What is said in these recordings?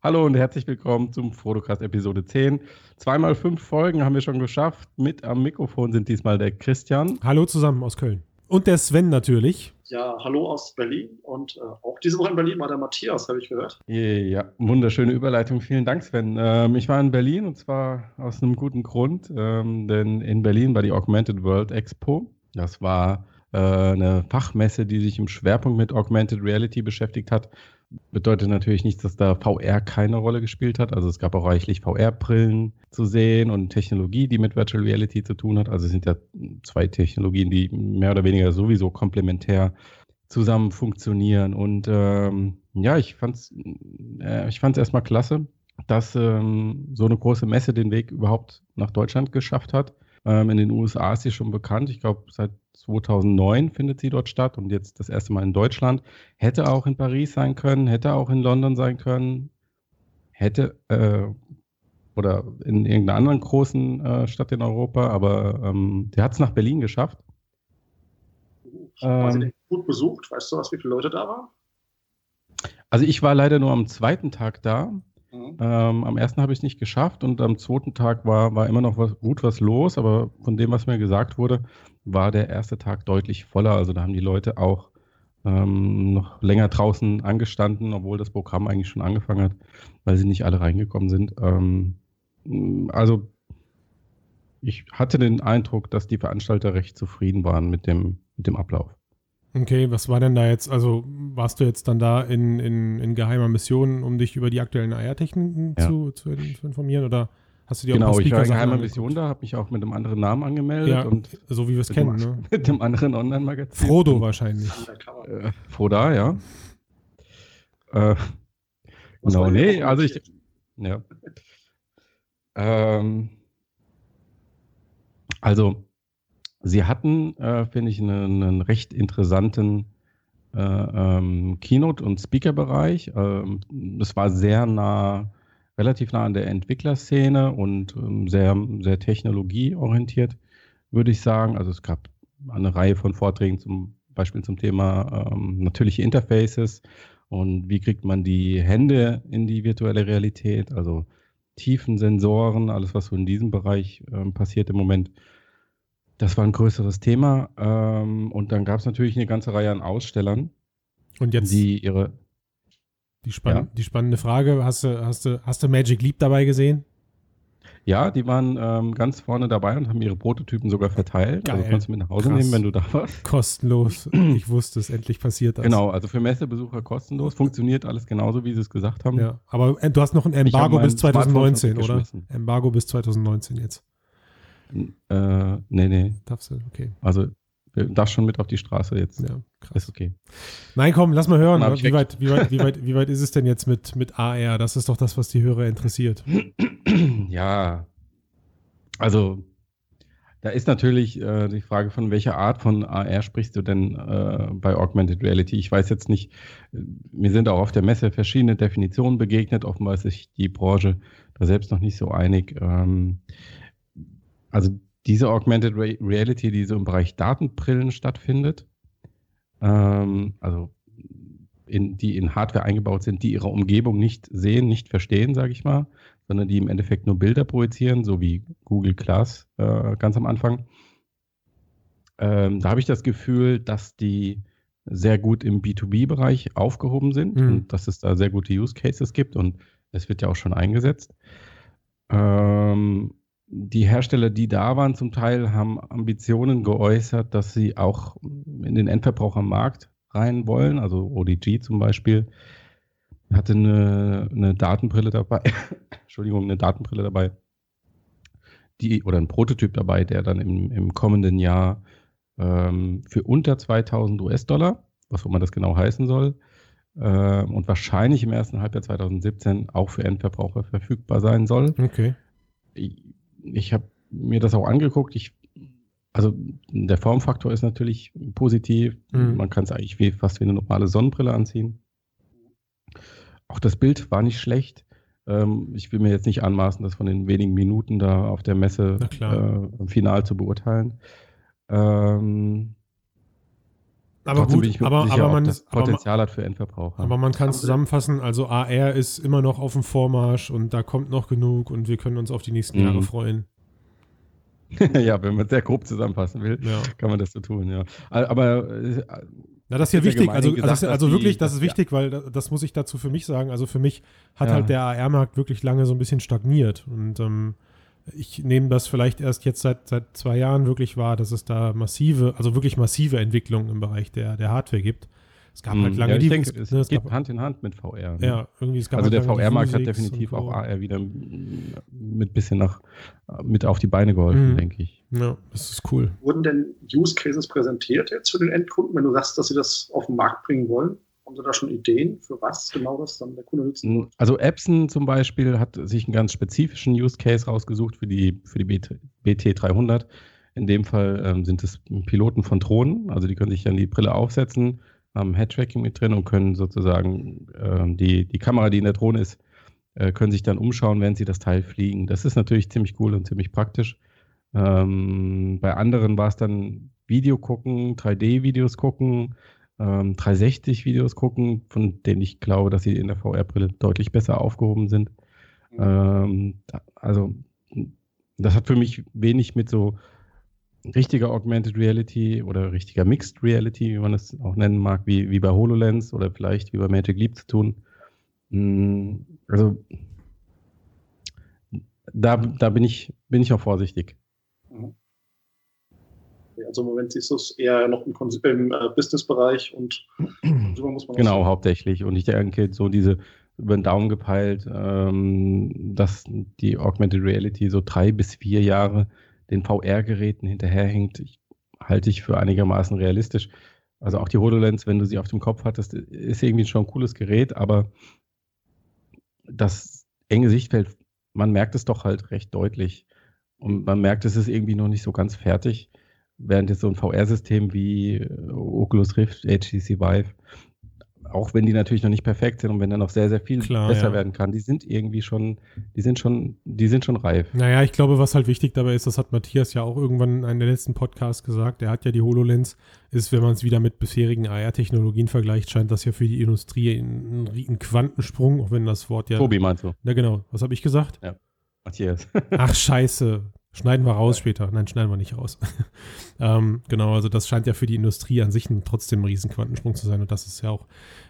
Hallo und herzlich willkommen zum Fotocast Episode 10. Zweimal fünf Folgen haben wir schon geschafft. Mit am Mikrofon sind diesmal der Christian. Hallo zusammen aus Köln. Und der Sven natürlich. Ja, hallo aus Berlin und äh, auch diese Woche in Berlin war der Matthias, habe ich gehört. Ja, wunderschöne Überleitung. Vielen Dank, Sven. Ähm, ich war in Berlin und zwar aus einem guten Grund, ähm, denn in Berlin war die Augmented World Expo. Das war äh, eine Fachmesse, die sich im Schwerpunkt mit Augmented Reality beschäftigt hat bedeutet natürlich nicht, dass da VR keine Rolle gespielt hat. Also es gab auch reichlich VR-Brillen zu sehen und Technologie, die mit Virtual Reality zu tun hat. Also es sind ja zwei Technologien, die mehr oder weniger sowieso komplementär zusammen funktionieren. Und ähm, ja, ich fand es äh, erstmal klasse, dass ähm, so eine große Messe den Weg überhaupt nach Deutschland geschafft hat. Ähm, in den USA ist sie schon bekannt. Ich glaube, seit 2009 findet sie dort statt und jetzt das erste Mal in Deutschland. Hätte auch in Paris sein können, hätte auch in London sein können, hätte äh, oder in irgendeiner anderen großen äh, Stadt in Europa, aber ähm, der hat es nach Berlin geschafft. War sie ähm, gut besucht? Weißt du was, wie viele Leute da waren? Also ich war leider nur am zweiten Tag da. Mhm. Ähm, am ersten habe ich es nicht geschafft und am zweiten Tag war, war immer noch was, gut was los, aber von dem, was mir gesagt wurde, war der erste Tag deutlich voller. Also da haben die Leute auch ähm, noch länger draußen angestanden, obwohl das Programm eigentlich schon angefangen hat, weil sie nicht alle reingekommen sind. Ähm, also ich hatte den Eindruck, dass die Veranstalter recht zufrieden waren mit dem, mit dem Ablauf. Okay, was war denn da jetzt? Also warst du jetzt dann da in, in, in geheimer Mission, um dich über die aktuellen AR-Techniken ja. zu, zu, zu, informieren? Oder hast du dir genau, auch Genau, ich war in geheimer Mission da, habe mich auch mit einem anderen Namen angemeldet. Ja, und so wie wir es kennen, dem, ne? Mit dem anderen Online-Magazin. Frodo wahrscheinlich. Äh, Froda, ja. Äh, genau, nee, also ich. Ja. Ähm, also Sie hatten, äh, finde ich, einen, einen, recht interessanten äh, ähm, Keynote- und Speaker-Bereich. Ähm, es war sehr nah, relativ nah an der Entwicklerszene und ähm, sehr, sehr technologieorientiert, würde ich sagen. Also es gab eine Reihe von Vorträgen zum Beispiel zum Thema ähm, natürliche Interfaces und wie kriegt man die Hände in die virtuelle Realität, also tiefen Sensoren, alles, was so in diesem Bereich ähm, passiert im Moment das war ein größeres Thema. Ähm, und dann gab es natürlich eine ganze Reihe an Ausstellern, und jetzt die ihre. Die, spann ja. die spannende Frage: hast du, hast, du, hast du Magic Leap dabei gesehen? Ja, die waren ähm, ganz vorne dabei und haben ihre Prototypen sogar verteilt. Also Geil. Also kannst du mit nach Hause Krass. nehmen, wenn du da warst. Kostenlos. ich wusste es, endlich passiert das. Genau, also für Messebesucher kostenlos. Funktioniert alles genauso, wie sie es gesagt haben. Ja, aber äh, du hast noch ein Embargo bis 2019, oder? Embargo bis 2019 jetzt. Äh, nee, nee. Darfst du, okay. Also, das schon mit auf die Straße jetzt. Ja, krass. Ist okay. Nein, komm, lass mal hören. Wie weit, wie, weit, wie, weit, wie weit ist es denn jetzt mit, mit AR? Das ist doch das, was die Hörer interessiert. Ja, also da ist natürlich äh, die Frage, von welcher Art von AR sprichst du denn äh, bei Augmented Reality? Ich weiß jetzt nicht, äh, mir sind auch auf der Messe verschiedene Definitionen begegnet. Offenbar ist sich die Branche da selbst noch nicht so einig. Ähm, also diese Augmented Reality, die so im Bereich Datenbrillen stattfindet, ähm, also in, die in Hardware eingebaut sind, die ihre Umgebung nicht sehen, nicht verstehen, sage ich mal, sondern die im Endeffekt nur Bilder projizieren, so wie Google Glass äh, ganz am Anfang. Ähm, da habe ich das Gefühl, dass die sehr gut im B2B-Bereich aufgehoben sind mhm. und dass es da sehr gute Use Cases gibt und es wird ja auch schon eingesetzt. Ähm, die Hersteller, die da waren, zum Teil haben Ambitionen geäußert, dass sie auch in den Endverbrauchermarkt rein wollen. Also ODG zum Beispiel hatte eine, eine Datenbrille dabei, Entschuldigung, eine Datenbrille dabei, die oder ein Prototyp dabei, der dann im, im kommenden Jahr ähm, für unter 2000 US-Dollar, was auch immer das genau heißen soll, äh, und wahrscheinlich im ersten Halbjahr 2017 auch für Endverbraucher verfügbar sein soll. Okay ich habe mir das auch angeguckt. Ich, also der Formfaktor ist natürlich positiv. Mhm. Man kann es eigentlich wie, fast wie eine normale Sonnenbrille anziehen. Auch das Bild war nicht schlecht. Ähm, ich will mir jetzt nicht anmaßen, das von den wenigen Minuten da auf der Messe äh, final zu beurteilen. Ähm, Aber Trotzdem gut, bin ich mir aber, sicher, aber man, das aber, Potenzial hat für Endverbraucher. aber man kann zusammenfassen, also AR ist immer noch auf dem Vormarsch und da kommt noch genug und wir können uns auf die nächsten Mhm. Jahre freuen. ja, wenn man sehr grob zusammenfassen will, Ja. kann man das so tun, ja. Aber äh, Na, das ist ja wichtig. Also, gesagt, das, ist- also wirklich, das ist wichtig, weil da- das muss ich dazu für mich sagen. Also für mich hat Ja. halt der AR-Markt wirklich lange so ein bisschen stagniert. Und ähm, ich nehme das vielleicht erst jetzt seit, seit zwei Jahren wirklich wahr, dass es da massive, also wirklich massive Entwicklungen im Bereich der, der Hardware gibt. Es gab halt mh, lange ja, ich die. denke, es, ne, es geht gab, Hand in Hand mit VR. ne? ja, irgendwie, es gab Also halt der VR-Markt hat definitiv auch. AR wieder mit bisschen nach mit auf die Beine geholfen, Mhm. denke ich. Ja, das ist cool. Wurden denn Use Cases präsentiert jetzt für den Endkunden, wenn du sagst, dass sie das auf den Markt bringen wollen? Haben sie da schon Ideen, für was genau das dann der Kunde nutzen soll? Also Epson zum Beispiel hat sich einen ganz spezifischen Use Case rausgesucht für die, für die BT, BT300. In dem Fall ähm, sind es Piloten von Drohnen, also die können sich dann die Brille aufsetzen, haben Head-Tracking mit drin und können sozusagen ähm, die, die Kamera, die in der Drohne ist, äh, können sich dann umschauen, während sie das Teil fliegen. Das ist natürlich ziemlich cool und ziemlich praktisch. Ähm, bei anderen war es dann Video gucken, 3D-Videos gucken, ähm, 360-Videos gucken, von denen ich glaube, dass sie in der VR-Brille deutlich besser aufgehoben sind. Ähm, da- also, das hat für mich wenig mit so richtiger Augmented Reality oder richtiger Mixed Reality, wie man es auch nennen mag, wie, wie bei HoloLens oder vielleicht wie bei Magic Leap zu tun. Mm, Also, da, da bin, ich, bin ich auch vorsichtig. Mhm. Okay, Also im Moment siehst du es eher noch im, Kons- im äh, Business-Bereich und Consumer muss man Genau, hauptsächlich. Und ich denke, so diese über den Daumen gepeilt, ähm, dass die Augmented Reality so drei bis vier Jahre den VR-Geräten hinterherhängt, ich, halte ich für einigermaßen realistisch. Also auch die HoloLens, wenn du sie auf dem Kopf hattest, ist irgendwie schon ein cooles Gerät, aber das enge Sichtfeld, man merkt es doch halt recht deutlich. Und man merkt, es ist irgendwie noch nicht so ganz fertig. Während jetzt so ein VR-System wie äh, Oculus Rift, HTC Vive, auch wenn die natürlich noch nicht perfekt sind und wenn da noch sehr, sehr viel Klar, besser ja. werden kann, die sind irgendwie schon, die sind schon, die sind schon reif. Naja, ich glaube, was halt wichtig dabei ist, das hat Matthias ja auch irgendwann in einem der letzten Podcasts gesagt, er hat ja die HoloLens, ist, wenn man es wieder mit bisherigen AR-Technologien vergleicht, scheint das ja für die Industrie ein, ein Quantensprung, auch wenn das Wort ja. Tobi meinst du? Na genau, was habe ich gesagt? Matthias. Ach, scheiße. Schneiden wir raus später. Nein, schneiden wir nicht raus. ähm, genau, also das scheint ja für die Industrie an sich trotzdem ein Riesenquantensprung zu sein. Und das ist ja auch,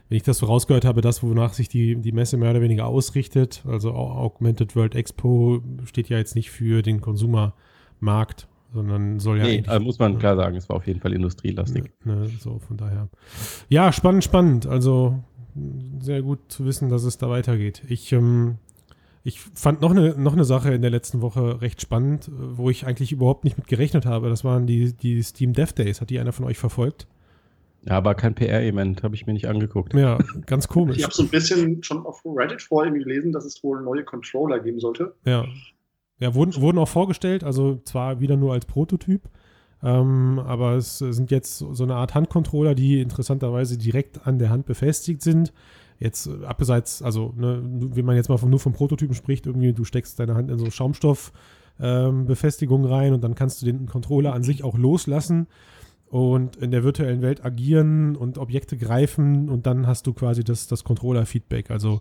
wenn ich das so rausgehört habe, das, wonach sich die, die Messe mehr oder weniger ausrichtet. Also Au- Augmented World Expo steht ja jetzt nicht für den Konsumermarkt, sondern soll ja nee, also muss man klar sagen, es war auf jeden Fall industrielastig. Ne, ne, so, von daher. Ja, spannend, spannend. Also sehr gut zu wissen, dass es da weitergeht. Ich, ähm, ich fand noch eine, noch eine Sache in der letzten Woche recht spannend, äh, wo ich eigentlich überhaupt nicht mit gerechnet habe. Das waren die, die Steam Dev Days. Hat die einer von euch verfolgt? Ja, aber kein PR-Event, habe ich mir nicht angeguckt. Ja, ganz komisch. Ich habe so ein bisschen schon auf Reddit vorher irgendwie gelesen, dass es wohl neue Controller geben sollte. Ja. Ja, wurden, wurden auch vorgestellt, also zwar wieder nur als Prototyp, ähm, aber es sind jetzt so eine Art Handcontroller, die interessanterweise direkt an der Hand befestigt sind. Jetzt äh, abseits, also ne, wenn man jetzt mal vom, nur vom Prototypen spricht, irgendwie du steckst deine Hand in so Schaumstoff ähm, rein und dann kannst du den Controller an sich auch loslassen und in der virtuellen Welt agieren und Objekte greifen und dann hast du quasi das, das Controller-Feedback. Also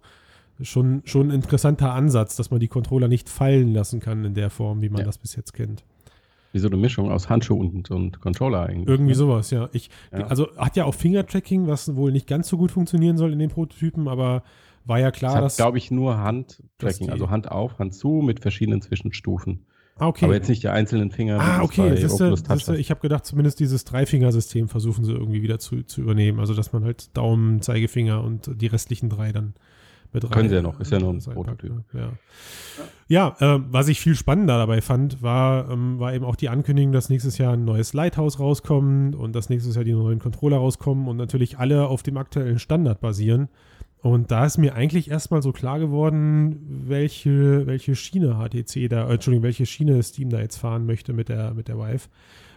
schon, schon ein interessanter Ansatz, dass man die Controller nicht fallen lassen kann in der Form, wie man Ja. das bis jetzt kennt. Wie so eine Mischung aus Handschuh und, und Controller eigentlich. Irgendwie ne? sowas, ja. Ich, Ja. Also hat ja auch Finger-Tracking, was wohl nicht ganz so gut funktionieren soll in den Prototypen, aber war ja Es klar, hat, dass. glaube ich, nur Handtracking, also Hand auf, Hand zu mit verschiedenen Zwischenstufen. ah, okay. Aber jetzt nicht die einzelnen Finger. Ah, okay. ja- hast. ich habe gedacht, zumindest dieses Dreifingersystem versuchen sie irgendwie wieder zu, zu übernehmen. Also, dass man halt Daumen, Zeigefinger und die restlichen drei dann mit rein. Können sie ja noch, ist ja nur ein Prototyp. Ja, ja ähm, was ich viel spannender dabei fand, war, ähm, war eben auch die Ankündigung, dass nächstes Jahr ein neues Lighthouse rauskommt und dass nächstes Jahr die neuen Controller rauskommen und natürlich alle auf dem aktuellen Standard basieren. Und da ist mir eigentlich erstmal so klar geworden, welche, welche Schiene HTC da, äh, Entschuldigung, welche Schiene Steam da jetzt fahren möchte mit der, mit der Vive.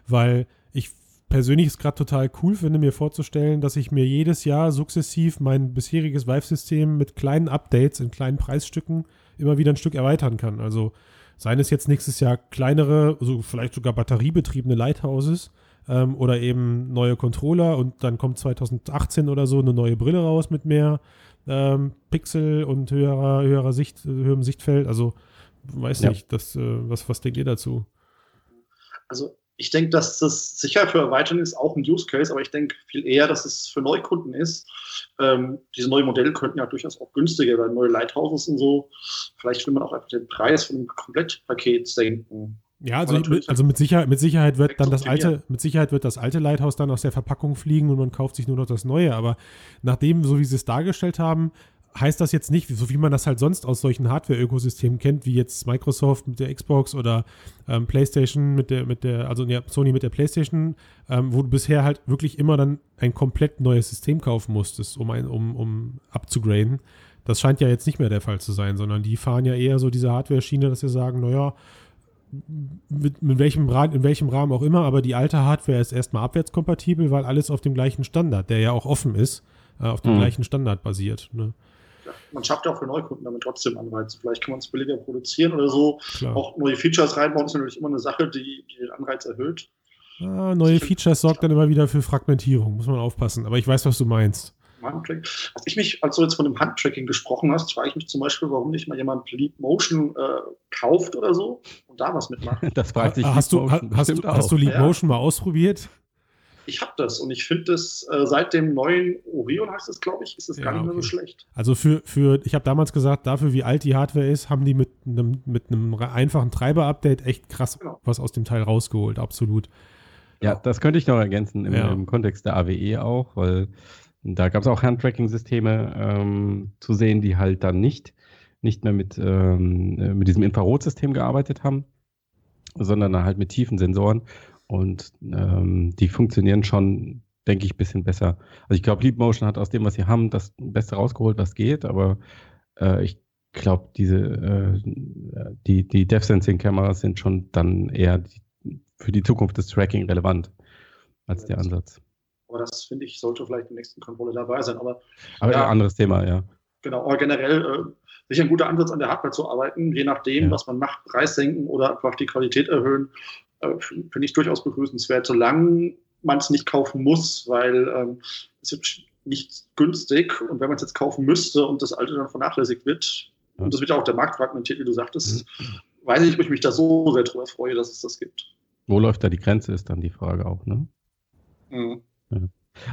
Weil ich persönlich es gerade total cool finde, mir vorzustellen, dass ich mir jedes Jahr sukzessiv mein bisheriges Vive-System mit kleinen Updates in kleinen Preisstücken immer wieder ein Stück erweitern kann. Also seien es jetzt nächstes Jahr kleinere, also vielleicht sogar batteriebetriebene Lighthouses, ähm, oder eben neue Controller und dann kommt 2018 oder so eine neue Brille raus mit mehr ähm, Pixel und höherer, höherer Sicht, höherem Sichtfeld. Also weiß ja. nicht, das, äh, was, was denkt ihr dazu? Also ich denke, dass das sicher für Erweiterung ist auch ein Use Case, aber ich denke viel eher, dass es für Neukunden ist. Ähm, diese neuen Modelle könnten ja durchaus auch günstiger werden, neue Lighthouses und so. Vielleicht will man auch einfach den Preis von einem Komplettpaket senken. Ja, also, mit, also mit, Sicherheit, mit Sicherheit wird dann das alte, mit Sicherheit wird das alte Lighthouse dann aus der Verpackung fliegen und man kauft sich nur noch das neue. Aber nachdem, so wie sie es dargestellt haben, heißt das jetzt nicht, so wie man das halt sonst aus solchen Hardware-Ökosystemen kennt, wie jetzt Microsoft mit der Xbox oder ähm, PlayStation mit der, mit der, also ja, Sony mit der PlayStation, ähm, wo du bisher halt wirklich immer dann ein komplett neues System kaufen musstest, um, ein, um, um abzugraden. Das scheint ja jetzt nicht mehr der Fall zu sein, sondern die fahren ja eher so diese Hardware-Schiene, dass sie sagen, naja, mit, mit welchem, in welchem Rahmen auch immer, aber die alte Hardware ist erstmal abwärtskompatibel, weil alles auf dem gleichen Standard, der ja auch offen ist, äh, auf dem mhm. gleichen Standard basiert. Ne? Man schafft ja auch für Neukunden damit trotzdem Anreize. Vielleicht kann man es billiger produzieren oder so. Klar. Auch neue Features reinbauen ist natürlich immer eine Sache, die, die den Anreiz erhöht. Ah, neue Features sorgt dann immer wieder für Fragmentierung, muss man aufpassen. Aber ich weiß, was du meinst. Als ich mich, als du jetzt von dem Handtracking gesprochen hast, frage ich mich zum Beispiel, warum nicht mal jemand Leap Motion äh, kauft oder so und da was mitmacht. Das fragt sich hast, du, hast, hast, du, hast du Leap Motion ja. mal ausprobiert? Ich habe das und ich finde das äh, seit dem neuen Orion heißt es, glaube ich, ist es ja, gar nicht okay. mehr so schlecht. Also für, für ich habe damals gesagt, dafür wie alt die Hardware ist, haben die mit einem mit einem einfachen Treiber-Update echt krass genau. was aus dem Teil rausgeholt, absolut. Ja, das könnte ich noch ergänzen im, ja. im Kontext der AWE auch, weil da gab es auch Handtracking-Systeme ähm, zu sehen, die halt dann nicht, nicht mehr mit, ähm, äh, mit diesem Infrarotsystem gearbeitet haben, sondern halt mit tiefen Sensoren. Und ähm, die funktionieren schon, denke ich, ein bisschen besser. Also ich glaube, Leap Motion hat aus dem, was sie haben, das Beste rausgeholt, was geht, aber äh, ich glaube, diese äh, die, die Depth-Sensing-Kameras sind schon dann eher die, für die Zukunft des Tracking relevant als der Ansatz. Aber das finde ich, sollte vielleicht im nächsten Kontrolle dabei sein. Aber, aber ja, ein anderes Thema, ja. Genau, aber generell äh, sicher ein guter Ansatz, an der Hardware zu arbeiten, je nachdem, ja. was man macht, Preis senken oder einfach die Qualität erhöhen finde ich durchaus begrüßenswert, solange man es nicht kaufen muss, weil ähm, es ist nicht günstig und wenn man es jetzt kaufen müsste und das alte dann vernachlässigt wird, ja. und das wird ja auch der Markt fragmentiert, wie du sagtest, mhm. weiß ich, ob ich mich da so sehr drüber freue, dass es das gibt. Wo läuft da die Grenze, ist dann die Frage auch, ne? Mhm. Ja.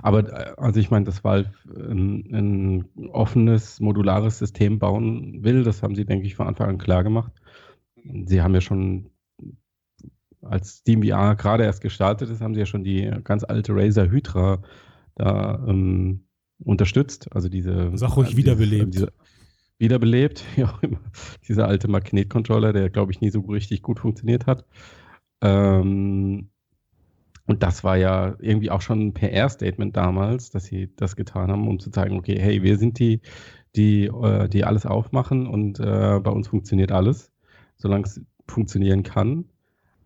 Aber äh, also ich meine, dass Valve ein, ein, offenes, modulares System bauen will, das haben sie, denke ich, von Anfang an klar gemacht. Sie haben ja schon als SteamVR gerade erst gestartet ist, haben sie ja schon die ganz alte Razer Hydra da ähm, unterstützt. Also diese. Sag ruhig wiederbelebt. Diese, wiederbelebt, ja, dieser alte Magnetcontroller, der, glaube ich, nie so richtig gut funktioniert hat. Ähm, und das war ja irgendwie auch schon ein PR-Statement damals, dass sie das getan haben, um zu zeigen, okay, hey, wir sind die, die, äh, die alles aufmachen und äh, bei uns funktioniert alles, solange es funktionieren kann.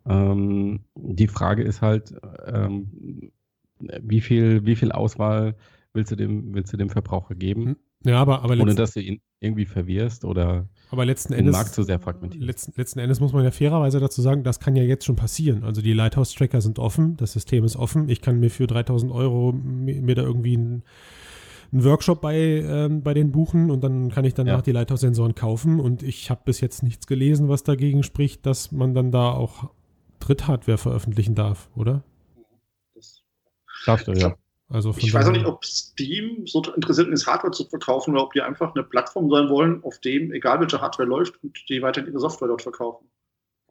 Ähm, die Frage ist halt, ähm, wie, viel, wie viel Auswahl willst du dem, willst du dem Verbraucher geben? Hm. Ja, aber, aber ohne dass du ihn irgendwie verwirrst oder aber letzten Endes, Markt zu sehr fragmentiert. Letzten, letzten Endes muss man ja fairerweise dazu sagen, das kann ja jetzt schon passieren. Also die Lighthouse-Tracker sind offen, das System ist offen. Ich kann mir für 3000 Euro mir, da irgendwie ein einen Workshop bei, ähm, bei den buchen und dann kann ich danach ja. die Lighthouse-Sensoren kaufen. Und ich habe bis jetzt nichts gelesen, was dagegen spricht, dass man dann da auch Dritthardware veröffentlichen darf, oder? Das darfst du, ja. Also ich weiß auch nicht, ob Steam so interessiert ist, Hardware zu verkaufen oder ob die einfach eine Plattform sein wollen, auf dem, egal welche Hardware läuft, und die weiterhin ihre Software dort verkaufen.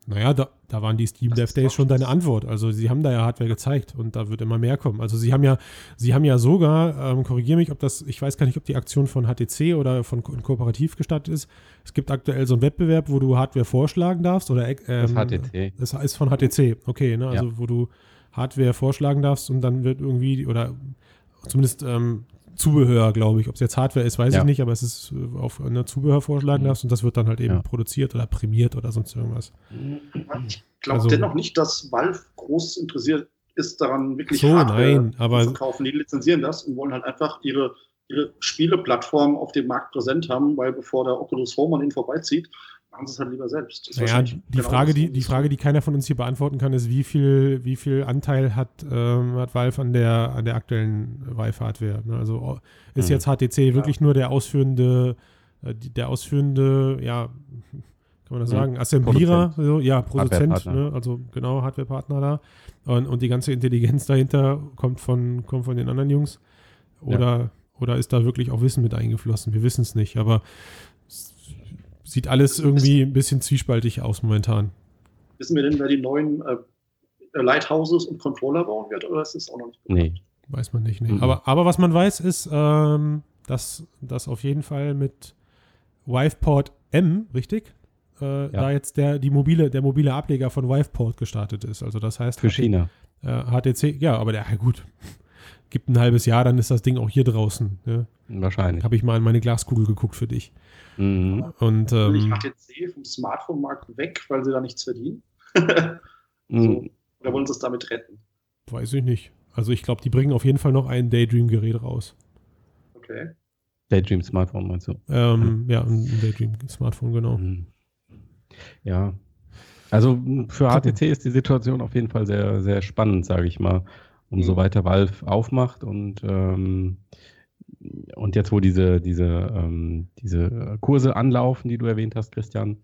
Naja, da, da waren die Steam Dev Days schon deine Antwort. Also sie haben da ja Hardware gezeigt und da wird immer mehr kommen. Also sie haben ja, sie haben ja sogar, ähm, korrigiere mich, ob das, ich weiß gar nicht, ob die Aktion von HTC oder von Ko Kooperativ gestartet ist. Es gibt aktuell so einen Wettbewerb, wo du Hardware vorschlagen darfst oder ähm, das HTC. Das ist von HTC, okay, ne? Also ja. wo du Hardware vorschlagen darfst und dann wird irgendwie, oder zumindest ähm, Zubehör, glaube ich. Ob es jetzt Hardware ist, weiß ja. ich nicht, aber es ist äh, auf einer Zubehör vorschlagen darfst und das wird dann halt eben ja. produziert oder prämiert oder sonst irgendwas. Ich glaube also, dennoch nicht, dass Valve groß interessiert ist daran, wirklich so, Hardware nein, aber, zu verkaufen. Die lizenzieren das und wollen halt einfach ihre ihre Spieleplattform auf dem Markt präsent haben, weil bevor der Oculus Home an ihnen vorbeizieht, machen sie es halt lieber selbst. Naja, die, genau Frage, die, die Frage, die keiner von uns hier beantworten kann, ist, wie viel, wie viel Anteil hat, ähm, hat Valve an der, an der aktuellen Vive-Hardware? Ne? Also ist mhm. jetzt HTC wirklich ja. nur der ausführende, äh, der ausführende, ja, kann man das sagen, Assemblierer, Produzent. So, ja, Produzent, ne? also genau, Hardwarepartner da. Und, und die ganze Intelligenz dahinter kommt von, kommt von den anderen Jungs. Oder, ja. oder ist da wirklich auch Wissen mit eingeflossen? Wir wissen es nicht, aber sieht alles irgendwie ein bisschen zwiespaltig aus momentan. Wissen wir denn, wer die neuen äh, Lighthouses und Controller bauen wird, oder ist das auch noch nicht bekannt? Nee. Weiß man nicht, nee. Mhm. Aber, aber was man weiß, ist, ähm, dass das auf jeden Fall mit Wiveport M, richtig? Äh, ja. Da jetzt der, die mobile, der mobile Ableger von Wiveport gestartet ist. Also das heißt. Für China. Äh, HTC, ja, aber der, gut, gibt ein halbes Jahr, dann ist das Ding auch hier draußen. Ja? Wahrscheinlich. Habe ich mal in meine Glaskugel geguckt für dich. Mhm. Und, ähm, ich HTC vom Smartphone-Markt weg, weil sie da nichts verdienen. so, mhm. Oder wollen sie es damit retten? Weiß ich nicht. Also ich glaube, die bringen auf jeden Fall noch ein Daydream-Gerät raus. Okay. Daydream-Smartphone meinst du? Ähm, ja, ein Daydream-Smartphone, genau. Mhm. Ja. Also für HTC ist die Situation auf jeden Fall sehr, sehr spannend, sage ich mal. Umso mhm. weiter Valve aufmacht und ähm, und jetzt, wo diese, diese, ähm, diese Kurse anlaufen, die du erwähnt hast, Christian,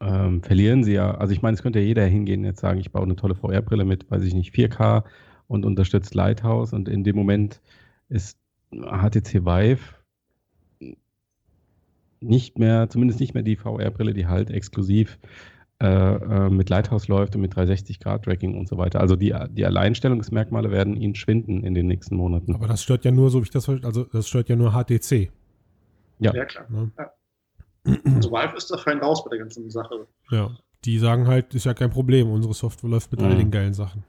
ähm, verlieren sie ja. Also ich meine, es könnte ja jeder hingehen und jetzt sagen, ich baue eine tolle VR-Brille mit, weiß ich nicht, 4K und unterstützt Lighthouse und in dem Moment ist HTC Vive nicht mehr, zumindest nicht mehr die VR-Brille, die halt exklusiv äh, äh, mit Lighthouse läuft und mit 360-Grad-Tracking und so weiter. Also die, die Alleinstellungsmerkmale werden ihnen schwinden in den nächsten Monaten. Aber das stört ja nur, so wie ich das also das stört ja nur HTC. Ja, ja klar. Ja. Also Valve ist da fein raus bei der ganzen Sache. Ja, die sagen halt, ist ja kein Problem, unsere Software läuft mit mhm. all den geilen Sachen.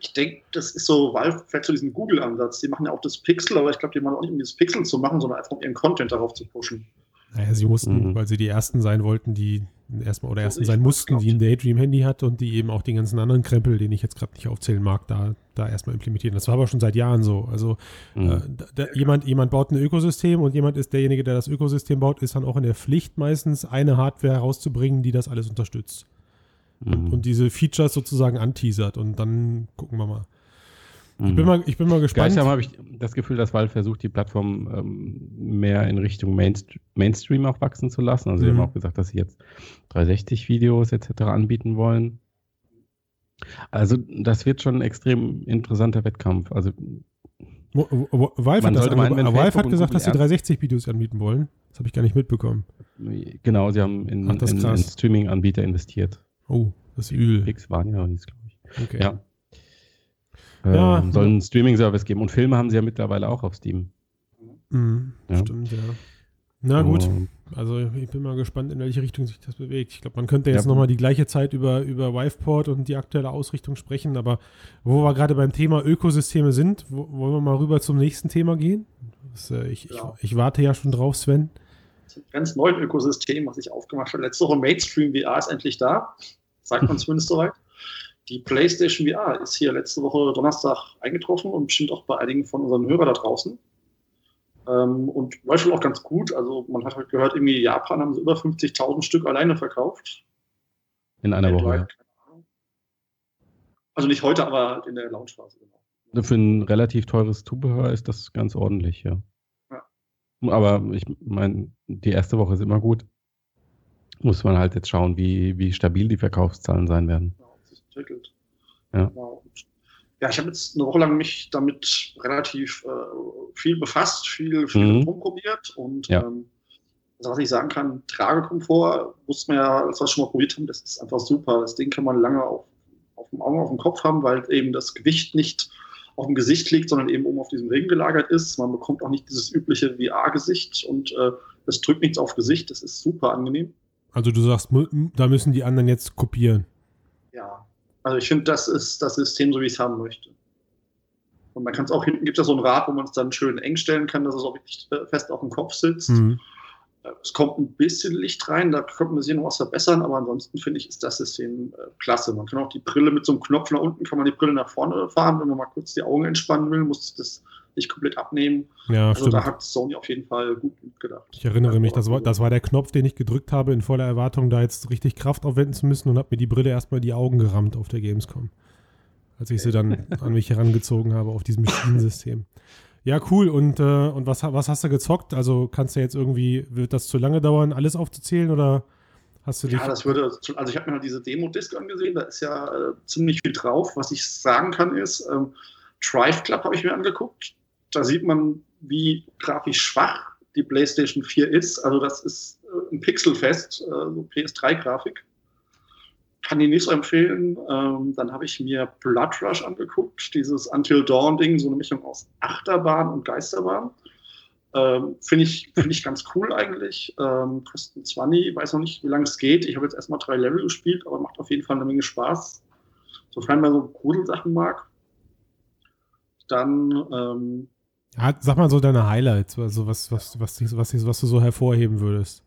Ich denke, das ist so, Valve fällt zu diesem Google-Ansatz. Die machen ja auch das Pixel, aber ich glaube, die machen auch nicht, um dieses Pixel zu machen, sondern einfach um ihren Content darauf zu pushen. Naja, sie mussten, mhm. weil sie die ersten sein wollten, die erstmal oder ersten sein mussten, die ein Daydream-Handy hat und die eben auch den ganzen anderen Krempel, den ich jetzt gerade nicht aufzählen mag, da, da erstmal implementieren. Das war aber schon seit Jahren so. Also mhm. äh, da, da, jemand, jemand baut ein Ökosystem und jemand ist derjenige, der das Ökosystem baut, ist dann auch in der Pflicht meistens eine Hardware herauszubringen, die das alles unterstützt. Mhm. Und, und, diese Features sozusagen anteasert und dann gucken wir mal. Ich bin, mhm. mal, ich bin mal gespannt. Gleichsam habe ich das Gefühl, dass Valve versucht, die Plattform ähm, mehr in Richtung Mainst Mainstream auch wachsen zu lassen. Also, mhm. sie haben mhm. auch gesagt, dass sie jetzt 360-Videos etc. anbieten wollen. Also, das wird schon ein extrem interessanter Wettkampf. Also, Valve hat, meinen, Valve hat gesagt, dass sie 360-Videos anbieten wollen. Das habe ich gar nicht mitbekommen. Genau, sie haben in, in, in Streaming-Anbieter investiert. Oh, das ist übel. Pix waren ja, hieß, glaube ich. Okay. Ja. Ja, ähm, soll einen Streaming-Service geben. Und Filme haben sie ja mittlerweile auch auf Steam. Mhm, ja. Stimmt, ja. Na gut, also ich bin mal gespannt, in welche Richtung sich das bewegt. Ich glaube, man könnte jetzt ja. nochmal die gleiche Zeit über, über Wiveport und die aktuelle Ausrichtung sprechen, aber wo wir gerade beim Thema Ökosysteme sind, wo, wollen wir mal rüber zum nächsten Thema gehen? Das, äh, ich, ja. ich, ich, warte ja schon drauf, Sven. Das ist ein ganz neues Ökosystem, was ich aufgemacht habe. Letzte Woche Mainstream VR ist endlich da. Sagt man zumindest soweit. Die PlayStation VR ist hier letzte Woche Donnerstag eingetroffen und bestimmt auch bei einigen von unseren Hörern da draußen. Ähm, und war schon auch ganz gut. Also man hat halt gehört, irgendwie Japan haben sie über 50.000 Stück alleine verkauft. In einer Woche. Also nicht heute, aber in der Launchphase. Genau. Für ein relativ teures Zubehör ist das ganz ordentlich, ja. ja. Aber ich meine, die erste Woche ist immer gut. Muss man halt jetzt schauen, wie, wie stabil die Verkaufszahlen sein werden. Ja entwickelt. Ja. Genau. Ja, ich habe jetzt eine Woche lang mich damit relativ äh, viel befasst, viel, viel mhm. rumprobiert und ja. ähm, also was ich sagen kann, Tragekomfort, wusste man ja, als wir es schon mal probiert haben, das ist einfach super. Das Ding kann man lange auf, auf dem Augen, auf dem Kopf haben, weil eben das Gewicht nicht auf dem Gesicht liegt, sondern eben oben auf diesem Ring gelagert ist. Man bekommt auch nicht dieses übliche VR-Gesicht und äh, das drückt nichts auf Gesicht. Das ist super angenehm. Also du sagst, da müssen die anderen jetzt kopieren. Also ich finde, das ist das System, so wie ich es haben möchte. Und man kann es auch hinten gibt es ja so ein Rad, wo man es dann schön eng stellen kann, dass es auch wirklich äh, fest auf dem Kopf sitzt. Mhm. Äh, es kommt ein bisschen Licht rein, da könnte man sich noch was verbessern, aber ansonsten finde ich, ist das System äh, klasse. Man kann auch die Brille mit so einem Knopf nach unten, kann man die Brille nach vorne fahren, wenn man mal kurz die Augen entspannen will, muss das nicht komplett abnehmen. Ja, also stimmt. da hat Sony auf jeden Fall gut mitgedacht. Ich erinnere mich, das war, das war der Knopf, den ich gedrückt habe, in voller Erwartung, da jetzt richtig Kraft aufwenden zu müssen und habe mir die Brille erstmal in die Augen gerammt auf der Gamescom. Als ich sie dann an mich herangezogen habe auf diesem Schienensystem. Ja, cool. Und, äh, und was, was hast du gezockt? Also kannst du jetzt irgendwie, wird das zu lange dauern, alles aufzuzählen oder hast du dich. Ja, das würde, also ich habe mir halt diese Demo-Disc angesehen, da ist ja äh, ziemlich viel drauf. Was ich sagen kann ist, ähm, Drive Club habe ich mir angeguckt. Da sieht man, wie grafisch schwach die PlayStation 4 ist. Also das ist äh, ein Pixelfest, äh, so PS3-Grafik. Kann die nicht so empfehlen. Ähm, dann habe ich mir Blood Rush angeguckt, dieses Until Dawn-Ding, so eine Mischung aus Achterbahn und Geisterbahn. Ähm, Finde ich, find ich ganz cool eigentlich. Ähm, kosten 20, weiß noch nicht, wie lange es geht. Ich habe jetzt erstmal drei Level gespielt, aber macht auf jeden Fall eine Menge Spaß. Sofern man so Gruselsachen mag. Dann, ähm, Ja, sag mal so deine Highlights, also was, was, was, was, was, du so hervorheben würdest.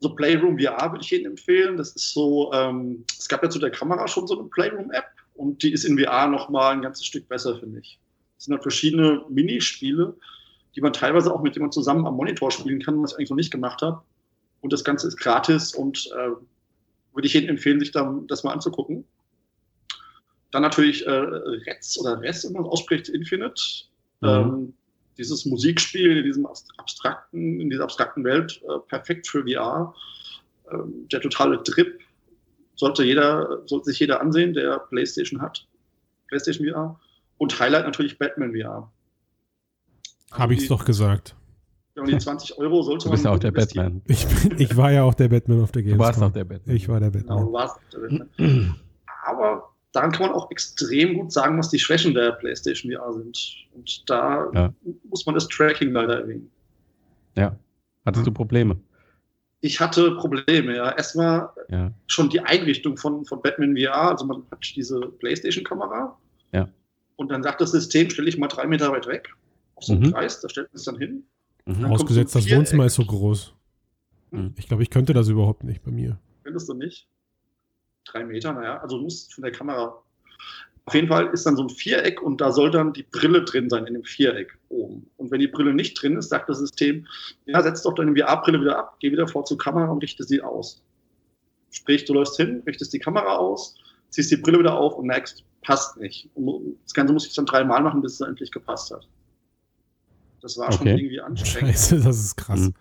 so Playroom VR würde ich Ihnen empfehlen. Das ist so, ähm, es gab ja zu der Kamera schon so eine Playroom-App und die ist in VR nochmal ein ganzes Stück besser, finde ich. Es sind halt verschiedene Minispiele, die man teilweise auch mit jemandem zusammen am Monitor spielen kann, was ich eigentlich noch nicht gemacht habe. Und das Ganze ist gratis und äh, würde ich Ihnen empfehlen, sich da, das mal anzugucken. Dann natürlich äh, Reds oder Res, wenn man es ausspricht, Infinite. Mhm. Ähm, dieses Musikspiel in diesem abstrakten, in dieser abstrakten Welt, äh, perfekt für VR. Ähm, der totale Trip sollte jeder, sollte sich jeder ansehen, der PlayStation hat. PlayStation VR. Und Highlight natürlich Batman VR. Habe ich es doch gesagt. Ja, und die 20 Euro sollte Du bist ja man auch der investieren. Batman. Ich, bin, ich war ja auch der Batman auf der Du Gamescom. warst auch der Batman. Ich war der Genau, Batman. du warst der Batman. Aber daran kann man auch extrem gut sagen, was die Schwächen der PlayStation VR sind. Und da Ja. muss man das Tracking leider erwähnen. Ja. Hattest du Probleme? Ich hatte Probleme, ja. Erstmal Ja. schon die Einrichtung von, von Batman VR, also man hat diese PlayStation-Kamera. Ja. Und dann sagt das System, stelle ich mal drei Meter weit weg, auf so einen Mhm. Kreis, da stellt man es dann hin. Mhm. kommt Ausgesetzt, das Wohnzimmer ist so groß. Mhm. Ich glaube, ich könnte das überhaupt nicht bei mir. Findest du nicht? Drei Meter, naja, also du musst von der Kamera. Auf jeden Fall ist dann so ein Viereck und da soll dann die Brille drin sein in dem Viereck oben. Und wenn die Brille nicht drin ist, sagt das System, ja, setz doch deine VR-Brille wieder ab, geh wieder vor zur Kamera und richte sie aus. Sprich, du läufst hin, richtest die Kamera aus, ziehst die Brille wieder auf und merkst, passt nicht. Und das Ganze muss ich dann dreimal machen, bis es endlich gepasst hat. Das war schon Okay. irgendwie anstrengend. Scheiße, das ist krass. Mhm.